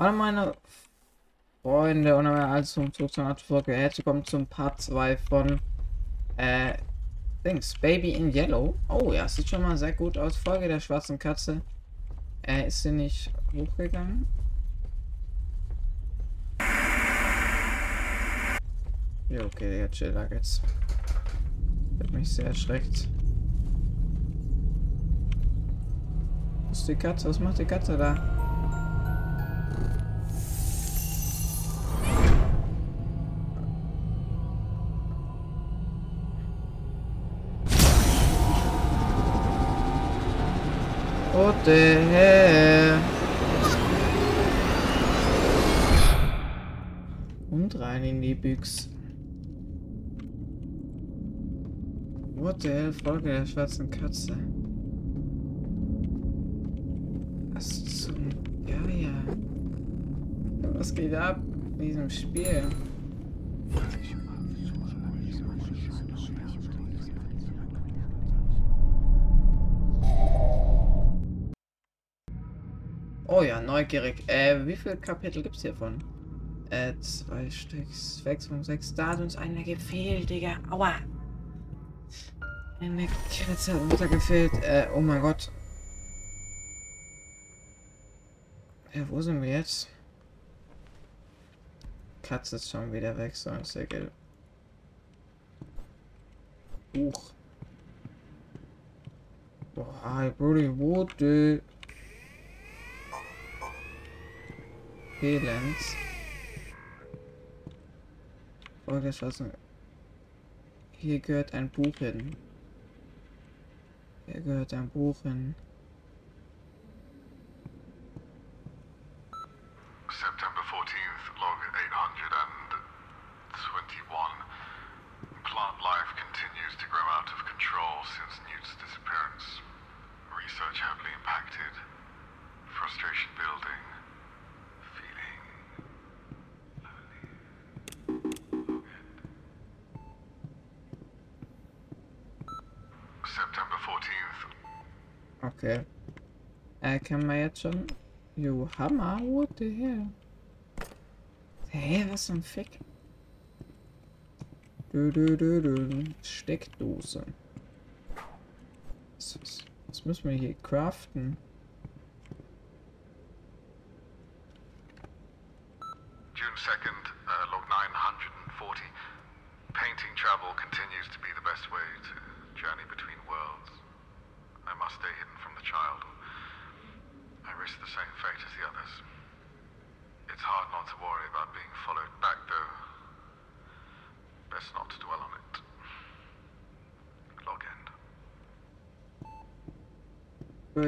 Hallo meine Freunde und als zum zurück zur Folge. Herzlich willkommen zum Part 2 von äh, Dings, Baby in Yellow. Oh ja, sieht schon mal sehr gut aus. Folge der schwarzen Katze. Äh, ist sie nicht hochgegangen? Ja, okay, der chill lag jetzt. Hat mich sehr erschreckt. Wo ist die Katze? Was macht die Katze da? The hell? Und rein in die Büchse. What the hell? Folge der schwarzen Katze. Was zum... Ja. Was geht ab in diesem Spiel? Oh ja, neugierig. Äh, wie viele Kapitel gibt's hiervon? Äh, zwei Stück. Sechs von sechs. Da hat uns einer gefehlt, Digga. Aua. Eine Katze hat uns da gefehlt. Äh, oh mein Gott. Ja, wo sind wir jetzt? Katze ist schon wieder weg, so ein Segel. Buch. Boah, hi, Brody, wo du? Elends. Vorgeschlossen. Hier gehört ein Buch hin. Hier gehört ein Buch hin. September 14th, log 821. Plant life continues to grow out of control since Newt's disappearance. Research heavily impacted. Frustration building. September 14th, Okay. Äh, können wir jetzt schon... Jo, Hammer, what the hell? Hä, was zum Fick? Du, du, du, du. Steckdose. Was, was, was müssen wir hier craften?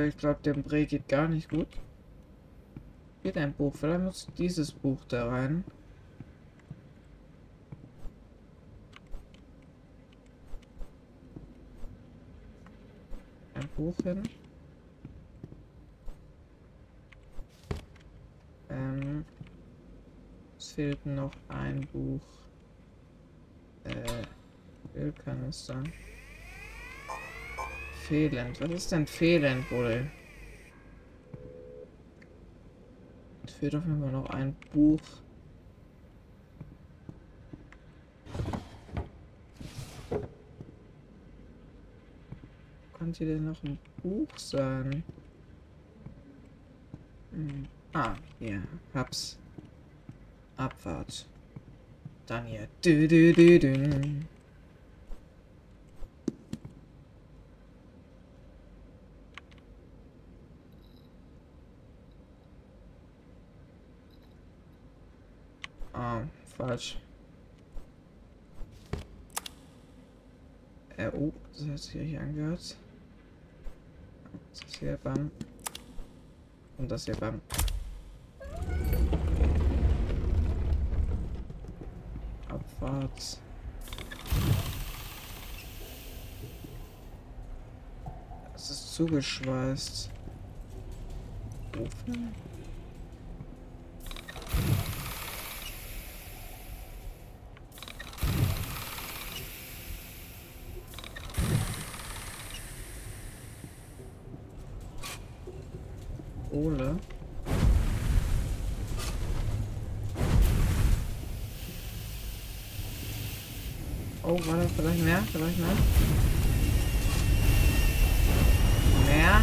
Äh, Ich glaube, dem Bre geht gar nicht gut. Geht ein Buch. Vielleicht muss dieses Buch da rein. Ein Buch hin. Ähm, es fehlt noch ein Buch. Äh, Ölkanister. Fehlend. Was ist denn fehlend wohl? Es fehlt auf jeden Fall noch ein Buch. Könnte denn noch ein Buch sein? Hm. Ah, ja, hab's. Abfahrt. Dann hier. Du, du, du, du. Falsch. Äh, oh, das hat sich richtig angehört. Das hier beim. Und das hier beim. Abfahrt. Es ist zugeschweißt. Ofen? Ole. Oh, warte, vielleicht mehr, vielleicht mehr. Mehr.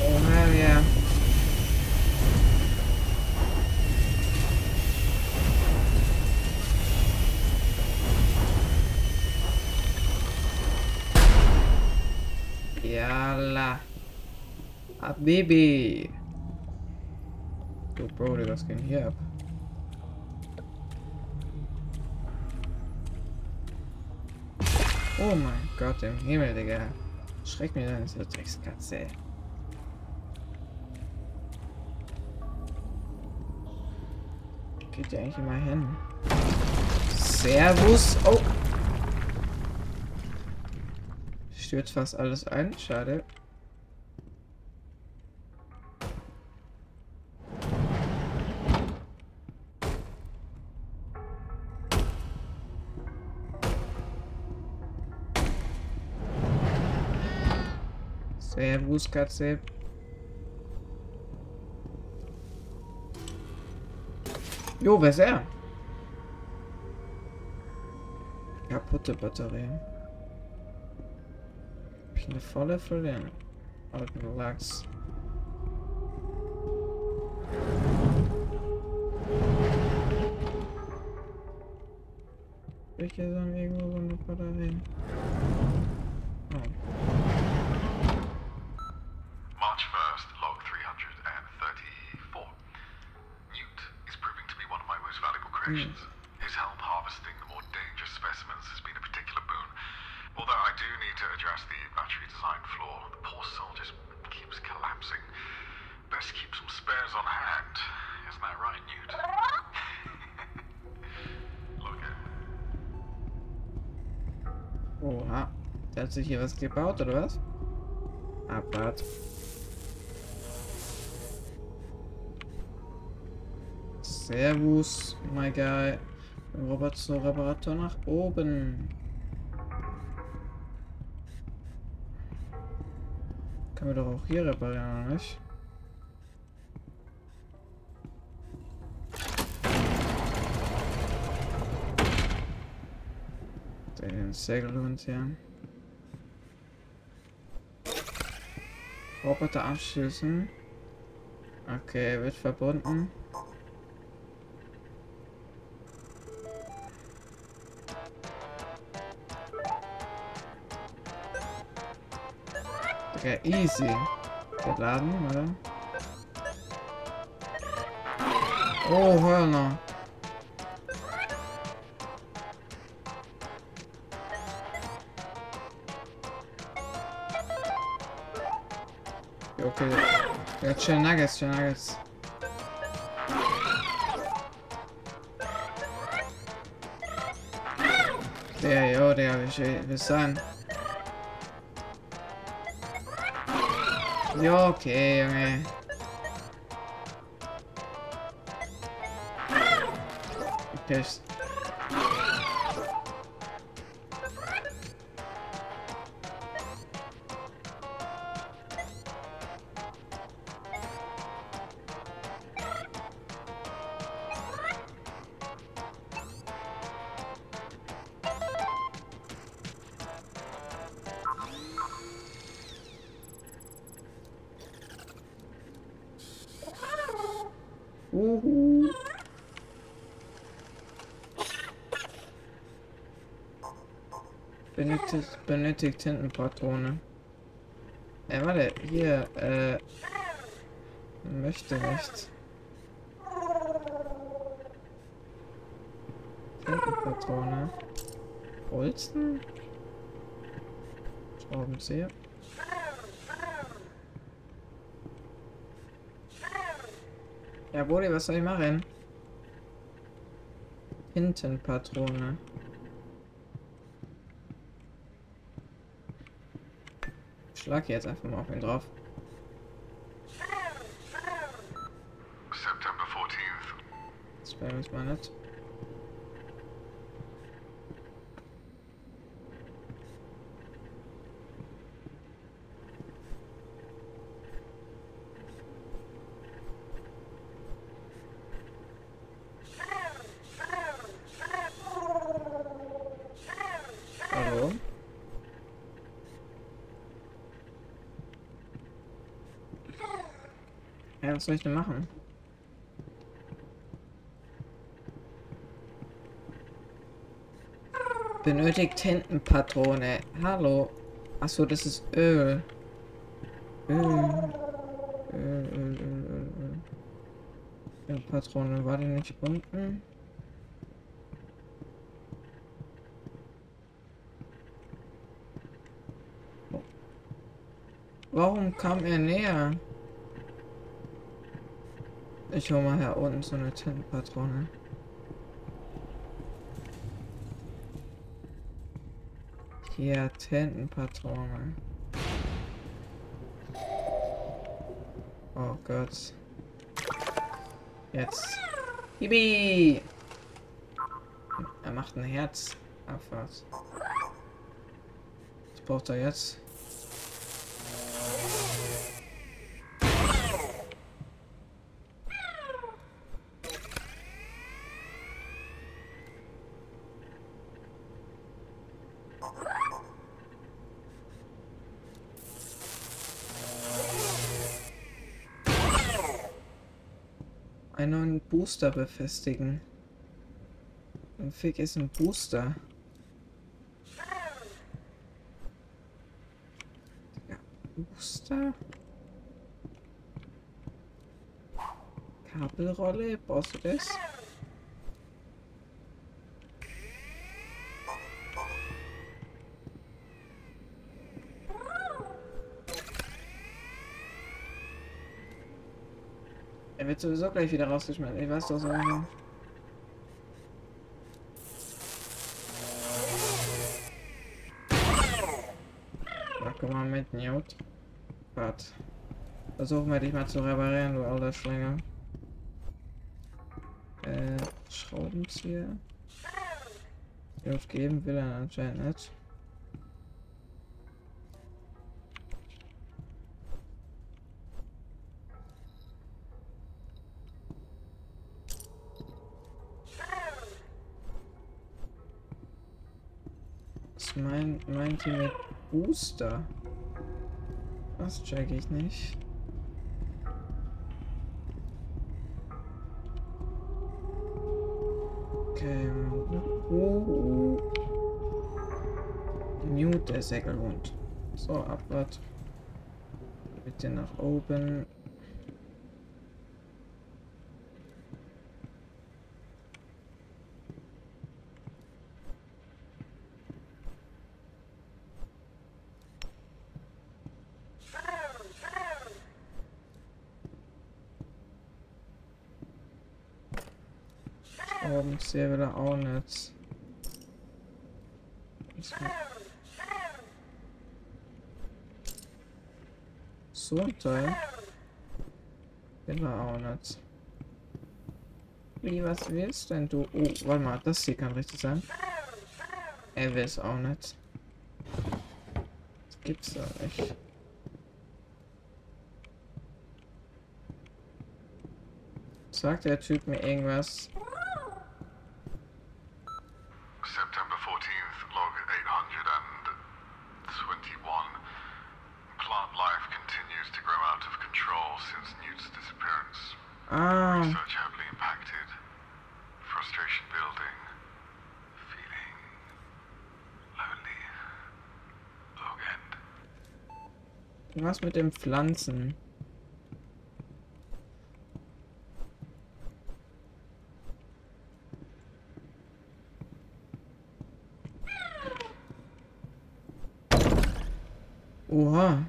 Oh, hell yeah. Yalla. Habibi. Du Brody, was geht hier ab? Oh mein Gott im Himmel, Digga. Schreck mir dann so Dreckskatze. Geht ja eigentlich immer hin. Servus. Oh. Stürzt fast alles ein. Schade. Servus, Katze. Jo, wer ist er? Kaputte Batterie. Hab ich eine volle verlieren? Alten Lachs. Ich hier dann irgendwo so eine Batterie. Creations. His help harvesting the more dangerous specimens has been a particular boon. Although I do need to address the battery design flaw. The poor soul just keeps collapsing. Best keep some spares on hand. Isn't that right, Newt? Look at Oha. Der hat sich hier was gebaut, oder was? Abwart. Servus, my guy. Robert zur Reparatur nach oben. Können wir doch auch hier reparieren, oder nicht? Den Segelhund hier. Roboter abschließen. Okay, wird verbunden. Okay, easy. Geladen, oder? Oh, Hörner. Ja, Okay. Ja, chill Nuggets, chill Nuggets. Der, jo, der, viel wir sein? Ja, okay, Junge. Uhu. Benötigt, benötigt Tintenpatrone. Äh, warte, hier, äh. Möchte nicht. Tintenpatrone. Holzen? Schraubenzieher. Ja, Bodi, was soll ich machen? Tintenpatrone. Ich schlag jetzt einfach mal auf ihn drauf. September 14th. Das wäre jetzt mal nett. Was soll ich denn machen? Benötigt Tintenpatrone. Hallo. Achso, das ist Öl. Öl. Öl, Öl, Öl, Öl, Patrone, war die nicht unten? Warum kam er näher? Ich hol mal hier unten so eine Tintenpatrone. Hier, Tintenpatrone. Oh Gott. Jetzt. Bibi! Er macht ein Herz. Abfahrt. Was braucht er jetzt? einen neuen Booster befestigen. Ein Fick ist ein Booster. Ja, Booster. Kabelrolle, brauchst du das? Er wird sowieso gleich wieder rausgeschmissen. Ich weiß doch so. Na, komm mal mit, Newt. Warte. Versuchen wir dich mal zu reparieren, du alter Schlänger. Äh, Schraubenzieher. Newt geben will er anscheinend nicht. Mein, meint ihr mit Booster? Das check ich nicht. Okay. Uh. Newt, der Säckelhund. So, abwart. Bitte nach oben. Oben sehr will er auch nicht. So ein Teil. Er auch nicht. Wie, was willst denn du? Oh, warte mal, das hier kann richtig sein. Er will es auch nicht. Das gibt's doch nicht. Sagt der Typ mir irgendwas? Was mit den Pflanzen? Oha.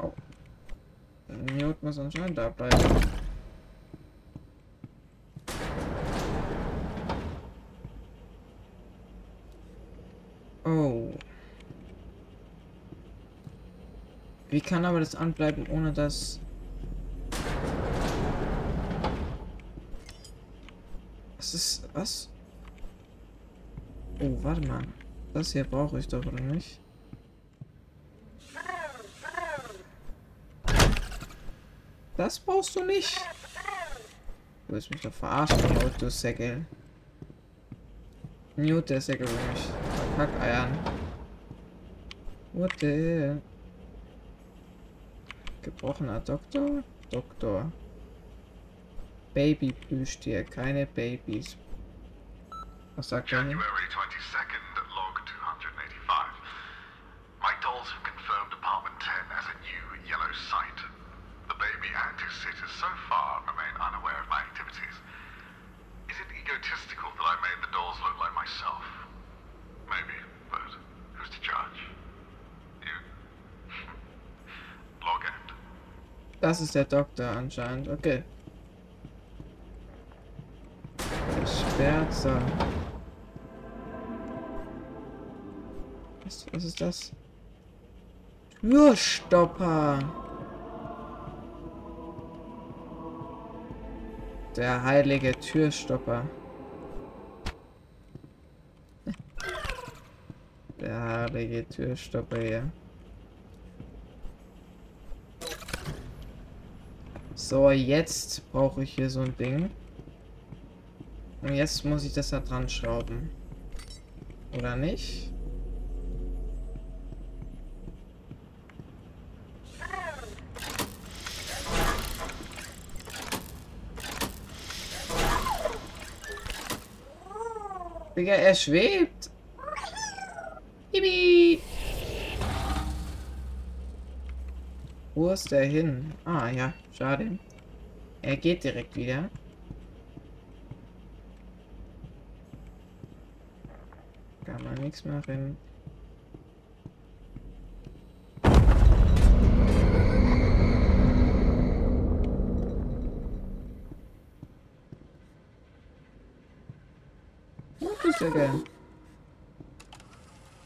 Oh. Newt muss anscheinend da bleiben. Oh. Wie kann aber das anbleiben, ohne dass... Was ist... Was? Oh, warte mal. Das hier brauche ich doch, oder nicht? Das brauchst du nicht. Du willst mich doch verarschen, du Säckel. Newt, der Säckel will mich Kackeiern. What the hell? Gebrochener Doktor? Doktor. Baby-Plüschtier, keine Babys. Was sagt er? January 22nd, Das ist der Doktor anscheinend. Okay. Gesperrt sein. Was, was ist das? Türstopper. Der heilige Türstopper. Der heilige Türstopper hier. So, jetzt brauche ich hier so ein Ding. Und jetzt muss ich das da dran schrauben. Oder nicht? Digga, er schwebt. Bibi. Wo ist der hin? Ah, ja, schade. Er geht direkt wieder. Kann man nichts machen. Der gern?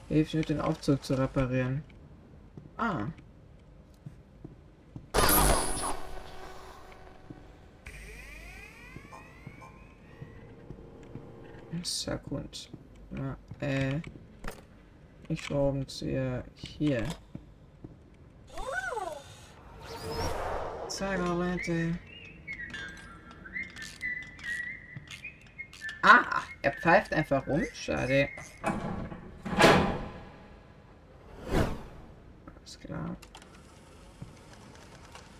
Hilf mir, den Aufzug zu reparieren. Ah. Sekund. Na, äh. Ich Schraubenzieher hier. Zeigerleute. Ah, er pfeift einfach rum. Schade. Alles klar.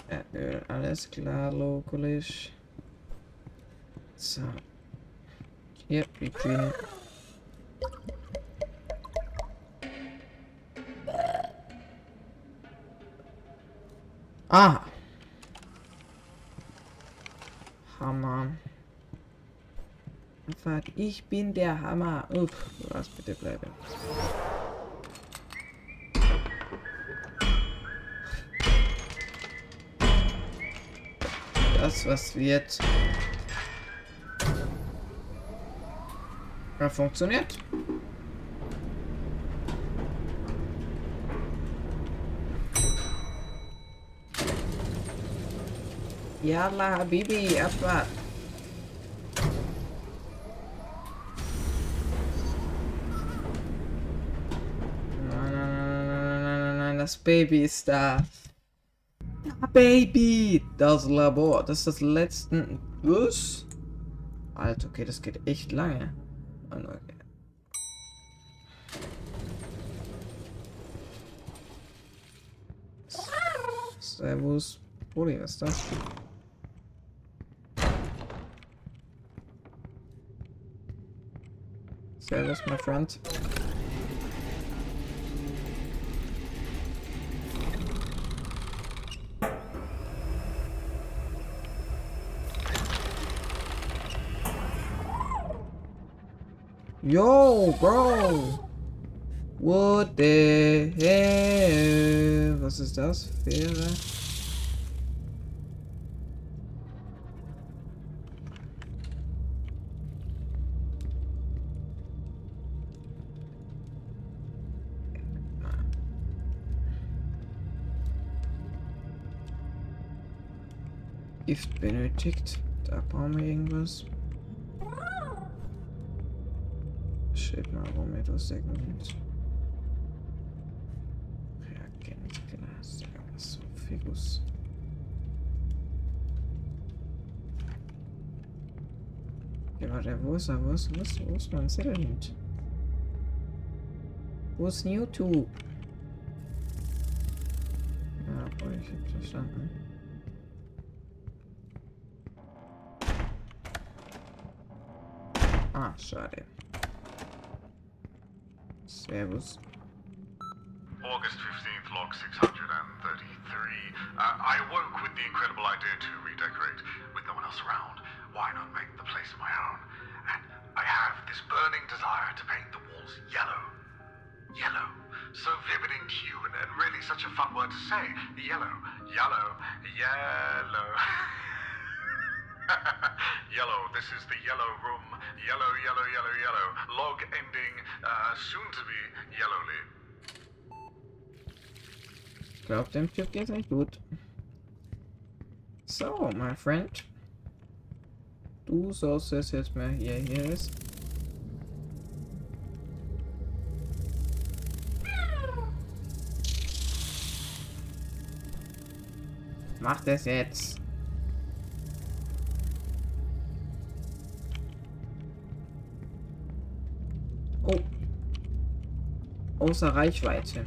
Erdöl, alles klar, lokalisch. So. Hier, Between. Ah. Hammer. Einfach, ich bin der Hammer. Uff, was bitte bleiben. Das, was wird. Ja, funktioniert. Yalla, Habibi, Abfahrt. Nein, nein, nein, nein, nein, nein, das Baby ist da. Baby! Das Labor, das ist das letzte. Was? Alter, okay, das geht echt lange. Mann, okay. Servus. Brudi, was ist das? Servus, my friend. Yo, bro! What the hell? Was ist das? Fähre? Gift benötigt. Da brauchen wir irgendwas. Steht etwas Segment. Reagenzglas. Was so Figus. Ja, warte, wo ist er? Wo ist, wo ist, wo ist mein Settlement? Wo ist YouTube? Ja, boah, ich hab Verstanden. Ah, schade. Servus. August 15th, log 633. Uh, I awoke with the incredible idea to redecorate. With no one else around, why not make the place my own? And I have this burning desire to paint the walls yellow. Yellow. So vivid in hue and, and really such a fun word to say. Yellow. Yellow. Yellow. yellow. This is the yellow room. Yellow, yellow, yellow, yellow. Log ending uh, soon to be yellowly. Ich glaube, dem Typ geht's nicht gut. So, my friend. Du sollst es jetzt mal hier, hier ist. Mach das jetzt. Außer Reichweite.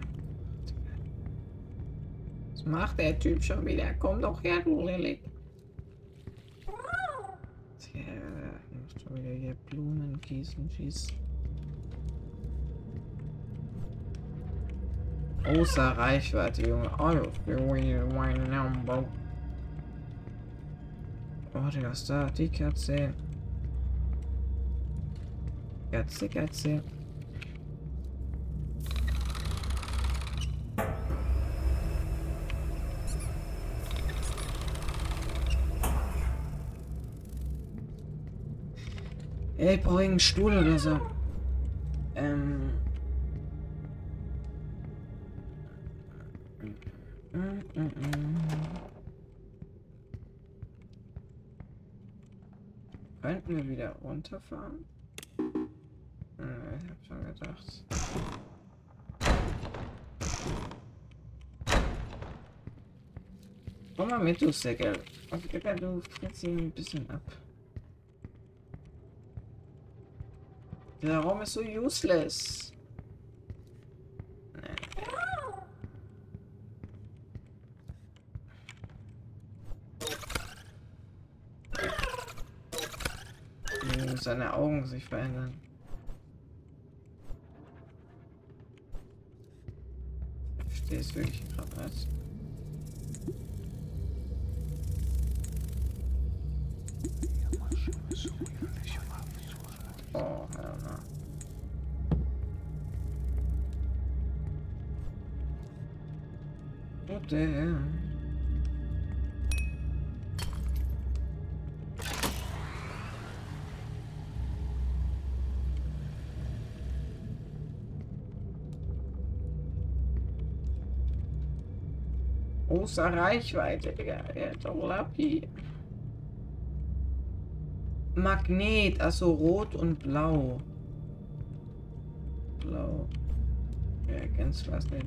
Was macht der Typ schon wieder? Komm doch her, du Lilith. Tja, ich muss schon wieder hier Blumen gießen, schießen. Außer Reichweite, Junge. Oh, Oh, Digga, was da? Die Katze. Katze, Katze. Ey, ich brauche einen Stuhl oder so. Ähm. Könnten wir wieder runterfahren? Hm, ich hab schon gedacht. Komm mal mit, du Säckel. Okay, du fritzt ihn ein bisschen ab. Der Raum ist so useless. Wie seine Augen sich verändern. Verstehe es wirklich gerade nicht. Außer Reichweite, Digga. Lappi. Magnet, also rot und blau. Blau. Ja, ganz was nicht.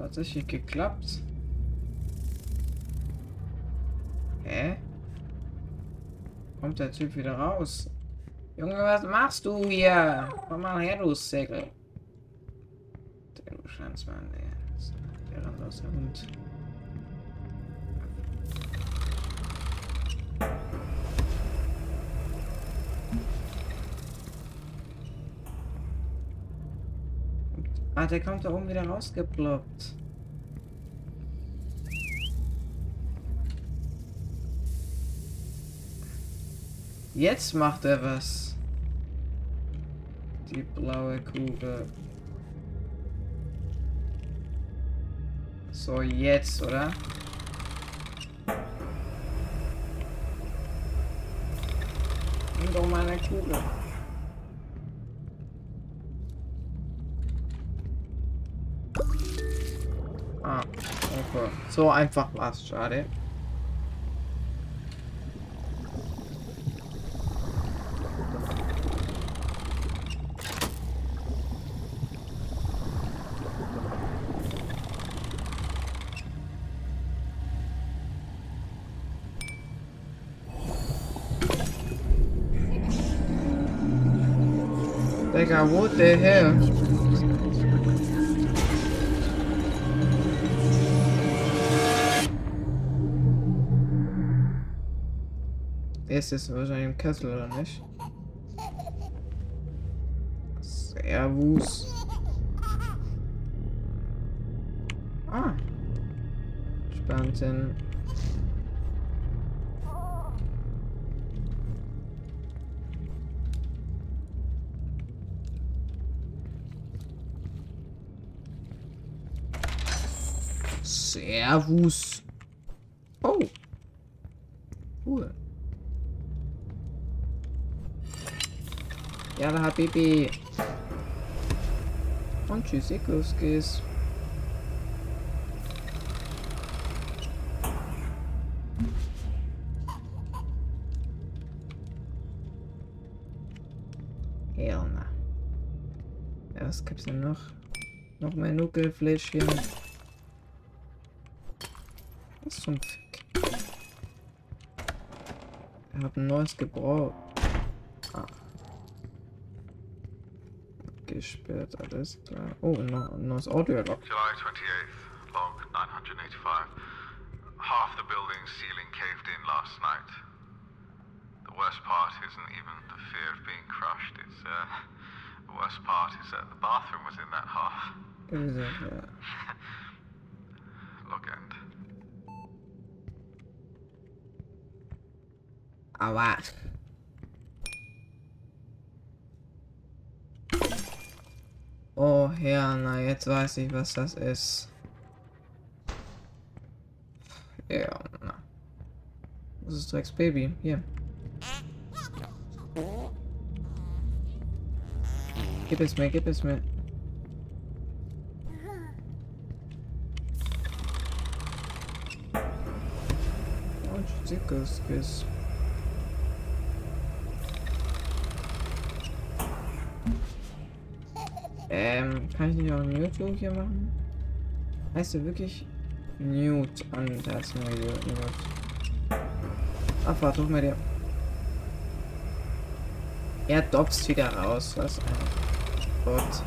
Tatsächlich geklappt. Hä? Kommt der Typ wieder raus? Junge, was machst du hier? Komm mal her, du Säckel. Der du Schwanzmann, ey. Der aus der Hund. Der kommt da oben wieder rausgeploppt. Jetzt macht er was. Die blaue Kugel. So, jetzt, oder? Nimm doch meine Kugel. So einfach war's, schade. Digga, what the hell? Ist jetzt wahrscheinlich im Kessel, oder nicht? Servus. Ah. Spannend. Servus. Habibi. Und Tschüssikowskis. Hell na. Ja, was gibt's denn noch? Noch mehr Nuckelfläschchen. Was zum Fick? Ich hab ein neues gebraucht. Ah. Gesperrt, alles klar. Oh, neu- neues Audio-Log. July 28th, log 985. Half the building's ceiling caved in last night. The worst part isn't even the fear of being crushed. It's, uh, the worst part is that the bathroom was in that half. Wie gesagt, ja. Log end. Aber. Herr, na jetzt weiß ich, was das ist. Ja, na. Was ist Drecks Baby? Hier. Gib es mir, gib es mir. Und Zickes, Kiss. Ähm, kann ich nicht auch ein YouTube hier machen? Heißt du wirklich Newt an das neue Newt? Abfahrt, hoch mal dir. Er dopst wieder raus, was ein Gott.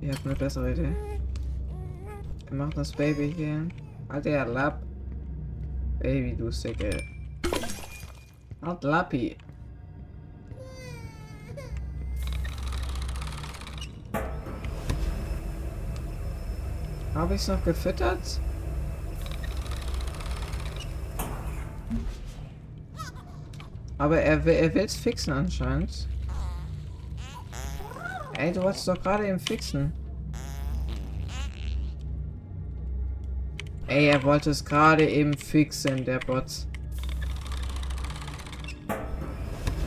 Ihr habt eine bessere Idee. Wir machen das Baby hier. Halt der Lapp. Baby, du Sicke. Halt Lappi. Habe ich es noch gefüttert? Aber er will will's fixen anscheinend. Ey, du wolltest doch gerade eben fixen. Ey, er wollte es gerade eben fixen, der Bot.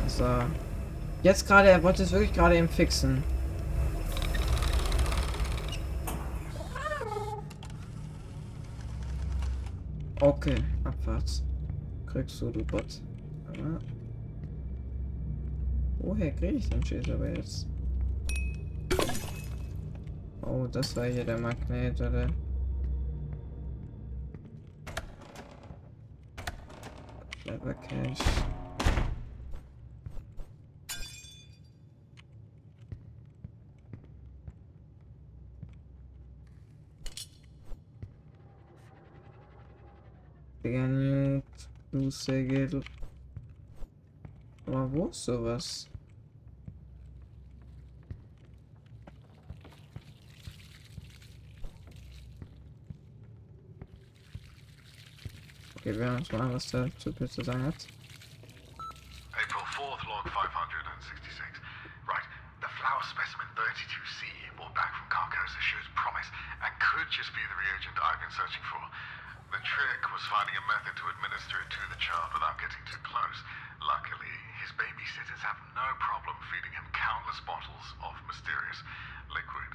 So. Jetzt gerade, er wollte es wirklich gerade eben fixen. Okay, abwärts. Kriegst du, du Bot. Aber Woher krieg ich den Schild aber jetzt? Oh, das war hier der Magnet, oder? Clever Cash. Digga, Newt, du Segel. Aber wo ist Typ zu sagen hat. April 4th, log 566. Right, the flower specimen 32C brought back from Carcosa shows promise and could just be the reagent I've been searching for. The trick was finding a method to administer it to the child without getting too close. Luckily, his babysitters have no problem feeding him countless bottles of mysterious liquid.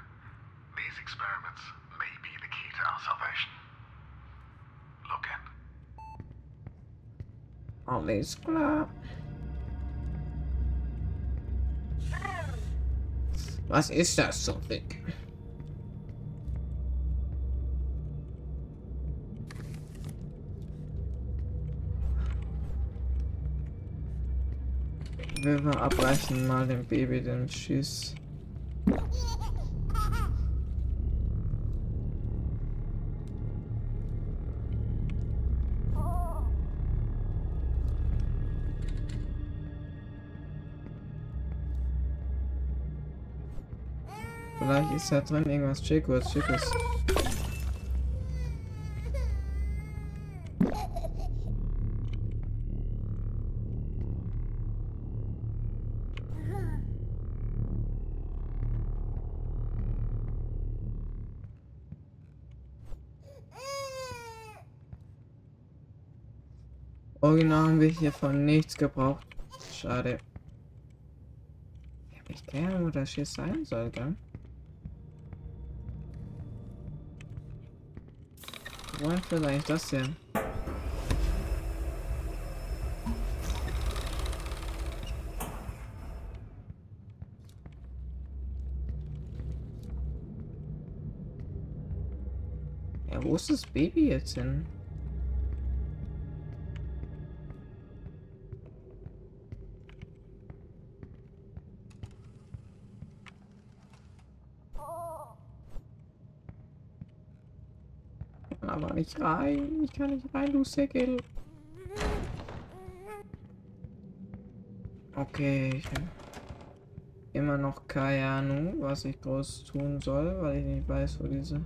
These experiments may be the key to our salvation. Alles klar. Was ist das so dick? Wir abbrechen mal dem Baby den Schieß. Vielleicht ist da drin irgendwas Chicos, Chicos. Original haben wir hiervon nichts gebraucht. Schade. Ich hab nicht keine Ahnung, wo das hier sein soll, gell? Führt eigentlich das hier? Ja, wo ist das Baby jetzt hin? Aber nicht rein. Ich kann nicht rein, du Säckel. Okay. Ich hab immer noch keine Ahnung, was ich groß tun soll, weil ich nicht weiß, wo diese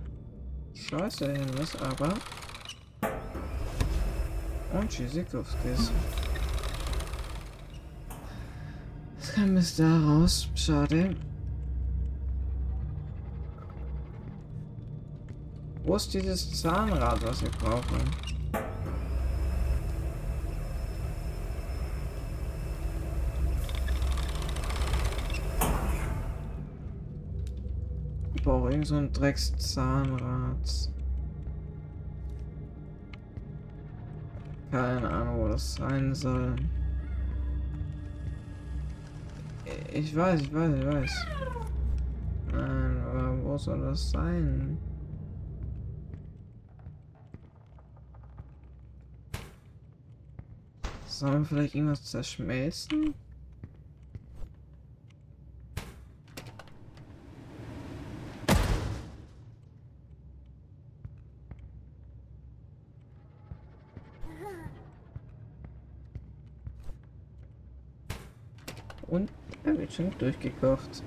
Scheiße hin ist, aber. Und Tschüssikowskis. Was kam bis da raus? Schade. Wo ist dieses Zahnrad, was wir brauchen? Ich brauche irgend so ein Dreckszahnrad. Keine Ahnung, wo das sein soll. Ich weiß, ich weiß, ich weiß. Nein, aber wo soll das sein? Sollen wir vielleicht irgendwas zerschmelzen? Und er wird schon durchgekocht.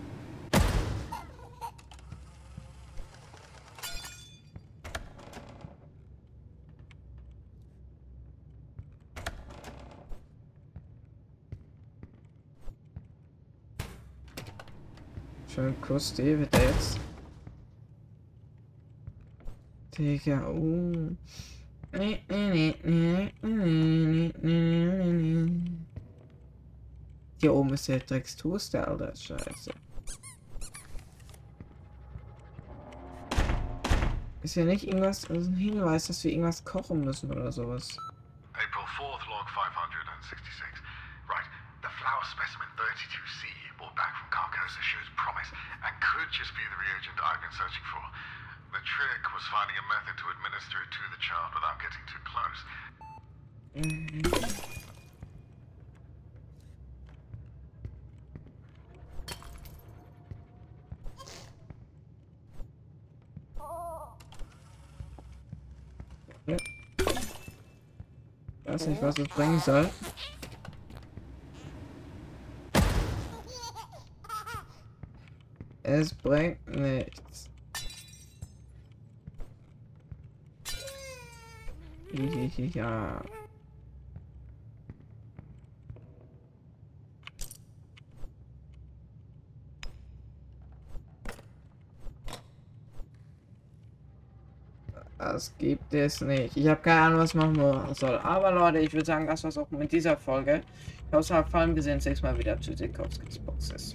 Schön Kuss, David jetzt. Digga, oh. Hier oben ist der Dreckstoaster, Alter. Scheiße. Ist ja nicht irgendwas, also ein Hinweis, dass wir irgendwas kochen müssen oder sowas. April 4th, log 566. Right, the flower specimen 32C brought back from Carcosa shows promise and could just be the reagent I've been searching for. The trick was finding a method to administer it to the child without getting too close. Ja. Weiß was es bringen soll. Es bringt nichts. Ja. Das gibt es nicht. Ich habe keine Ahnung, was machen soll. Aber Leute, ich würde sagen, das war's auch mit dieser Folge. Ich hoffe, es hat gefallen. Wir sehen uns nächstes Mal wieder zu Sikowskis Boxes.